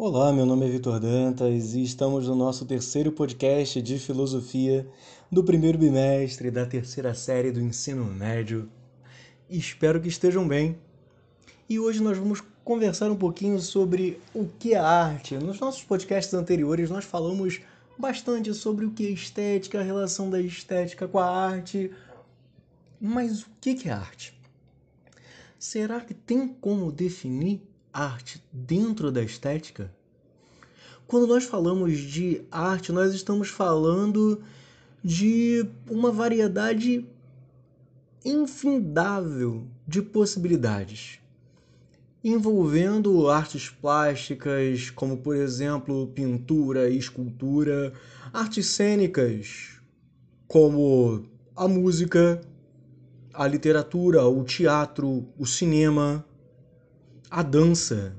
Olá, meu nome é Vitor Dantas e estamos no nosso terceiro podcast de filosofia do primeiro bimestre da terceira série do ensino médio. Espero que estejam bem. E hoje nós vamos conversar um pouquinho sobre o que é arte. Nos nossos podcasts anteriores nós falamos bastante sobre o que é estética, a relação da estética com a arte. Mas o que é arte? Será que tem como definir arte dentro da estética? Quando nós falamos de arte, nós estamos falando de uma variedade infindável de possibilidades, envolvendo artes plásticas, como por exemplo pintura e escultura, artes cênicas, como a música, a literatura, o teatro, o cinema, a dança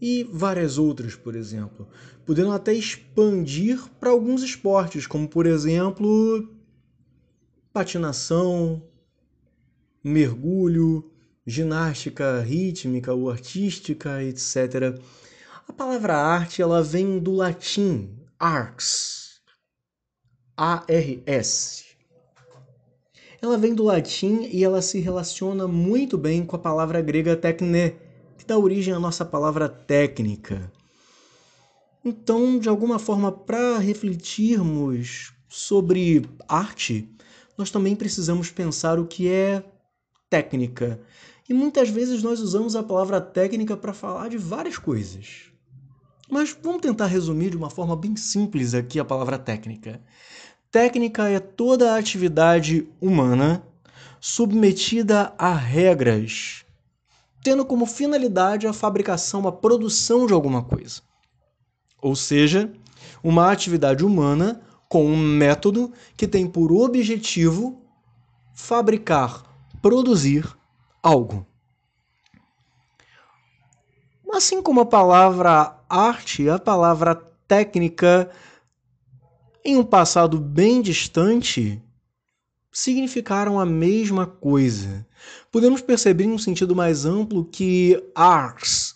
e várias outras, por exemplo, podendo até expandir para alguns esportes, como por exemplo patinação, mergulho, ginástica rítmica ou artística, etc. A palavra arte ela vem do latim arts, A-R-S. Ela vem do latim e ela se relaciona muito bem com a palavra grega techne, dá origem à nossa palavra técnica. Então, de alguma forma, para refletirmos sobre arte, nós também precisamos pensar o que é técnica. E muitas vezes nós usamos a palavra técnica para falar de várias coisas. Mas vamos tentar resumir de uma forma bem simples aqui a palavra técnica. Técnica é toda a atividade humana submetida a regras tendo como finalidade a fabricação, a produção de alguma coisa. Ou seja, uma atividade humana com um método que tem por objetivo fabricar, produzir algo. Assim como a palavra arte, a palavra técnica, em um passado bem distante, significaram a mesma coisa. Podemos perceber em um sentido mais amplo que ars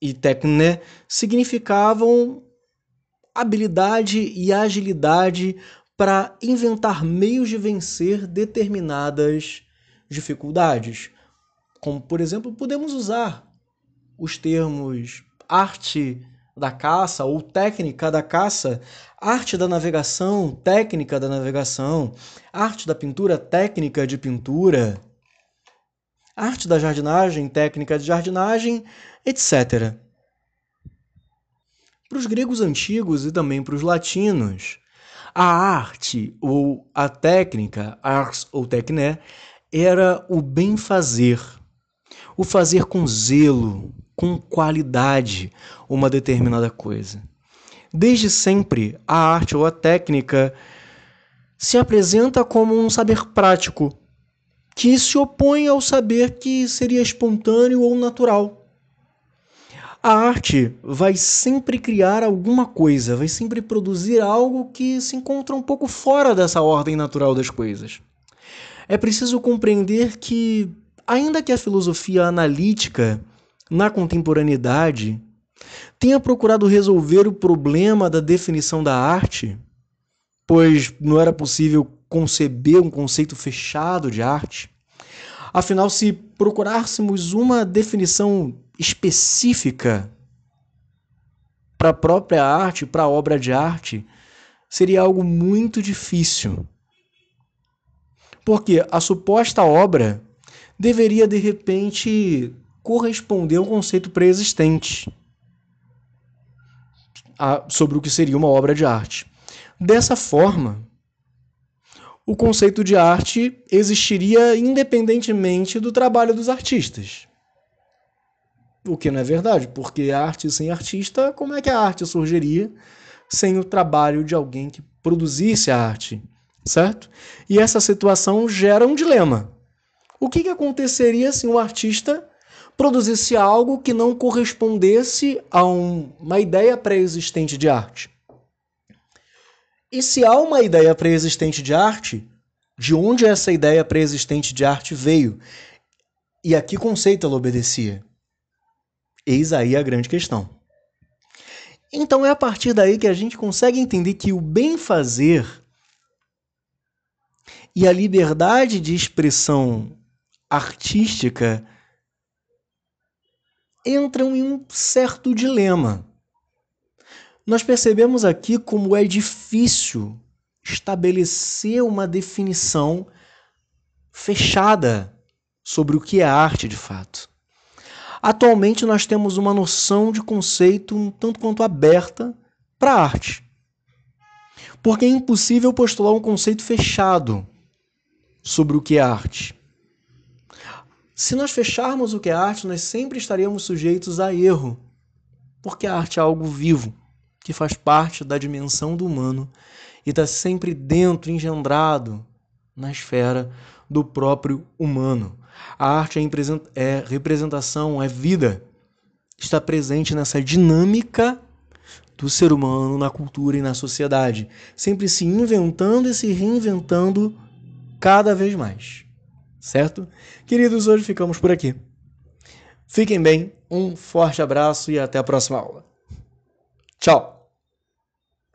e techne significavam habilidade e agilidade para inventar meios de vencer determinadas dificuldades. Como, por exemplo, podemos usar os termos arte da caça ou técnica da caça, arte da navegação, técnica da navegação, arte da pintura, técnica de pintura, arte da jardinagem, técnica de jardinagem, etc. Para os gregos antigos e também para os latinos, a arte ou a técnica, ars ou techné, era o bem fazer, o fazer com zelo, com qualidade uma determinada coisa. Desde sempre, a arte ou a técnica se apresenta como um saber prático, que se opõe ao saber que seria espontâneo ou natural. A arte vai sempre criar alguma coisa, vai sempre produzir algo que se encontra um pouco fora dessa ordem natural das coisas. É preciso compreender que, ainda que a filosofia analítica na contemporaneidade tenha procurado resolver o problema da definição da arte, pois não era possível conceber um conceito fechado de arte. Afinal, se procurássemos uma definição específica para a própria arte, para a obra de arte, seria algo muito difícil. Porque a suposta obra deveria de repente corresponder a um conceito pré-existente sobre o que seria uma obra de arte. Dessa forma, o conceito de arte existiria independentemente do trabalho dos artistas. O que não é verdade, porque arte sem artista, como é que a arte surgiria sem o trabalho de alguém que produzisse a arte, certo? E essa situação gera um dilema. O que, que aconteceria se um artista produzisse algo que não correspondesse a um, uma ideia pré-existente de arte? E se há uma ideia pré-existente de arte, de onde essa ideia pré-existente de arte veio? E a que conceito ela obedecia? Eis aí a grande questão. Então é a partir daí que a gente consegue entender que o bem fazer e a liberdade de expressão artística entram em um certo dilema. Nós percebemos aqui como é difícil estabelecer uma definição fechada sobre o que é arte de fato. Atualmente nós temos uma noção de conceito um tanto quanto aberta para a arte. Porque é impossível postular um conceito fechado sobre o que é arte. Se nós fecharmos o que é arte, nós sempre estaríamos sujeitos a erro, porque a arte é algo vivo, que faz parte da dimensão do humano e está sempre dentro, engendrado na esfera do próprio humano. A arte é, é representação, é vida. Está presente nessa dinâmica do ser humano na cultura e na sociedade, sempre se inventando e se reinventando cada vez mais. Certo? Queridos, hoje ficamos por aqui. Fiquem bem, um forte abraço e até a próxima aula. Tchau!